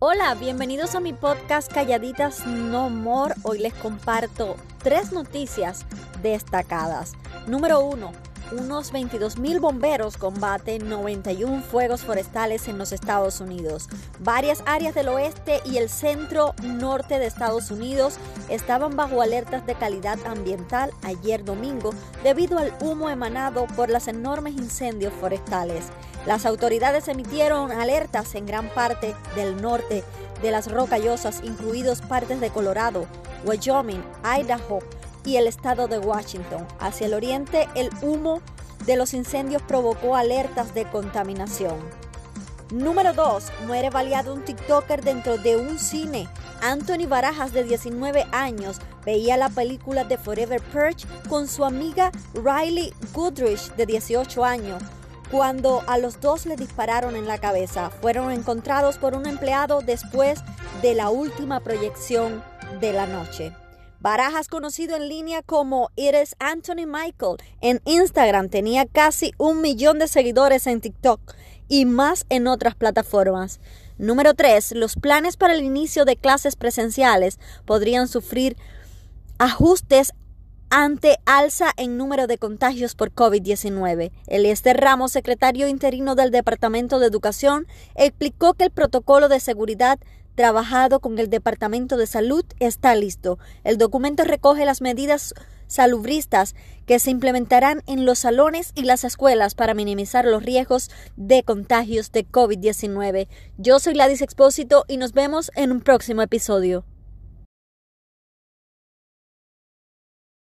Hola, bienvenidos a mi podcast Calladitas No More. Hoy les comparto tres noticias destacadas. Número uno, unos 22.000 bomberos combaten 91 fuegos forestales en los Estados Unidos. Varias áreas del oeste y el centro norte de Estados Unidos estaban bajo alertas de calidad ambiental ayer domingo debido al humo emanado por los enormes incendios forestales. Las autoridades emitieron alertas en gran parte del norte de las rocallosas, incluidos partes de Colorado, Wyoming, Idaho, y el estado de Washington. Hacia el oriente, el humo de los incendios provocó alertas de contaminación. Número 2. Muere baleado un TikToker dentro de un cine. Anthony Barajas, de 19 años, veía la película de Forever Purge con su amiga Riley Goodrich, de 18 años, cuando a los dos le dispararon en la cabeza. Fueron encontrados por un empleado después de la última proyección de la noche. Barajas, conocido en línea como is Anthony Michael, en Instagram tenía casi un millón de seguidores en TikTok y más en otras plataformas. Número 3. Los planes para el inicio de clases presenciales podrían sufrir ajustes ante alza en número de contagios por COVID-19. Eliester Ramos, secretario interino del Departamento de Educación, explicó que el protocolo de seguridad trabajado con el Departamento de Salud está listo. El documento recoge las medidas salubristas que se implementarán en los salones y las escuelas para minimizar los riesgos de contagios de COVID-19. Yo soy Ladis Expósito y nos vemos en un próximo episodio.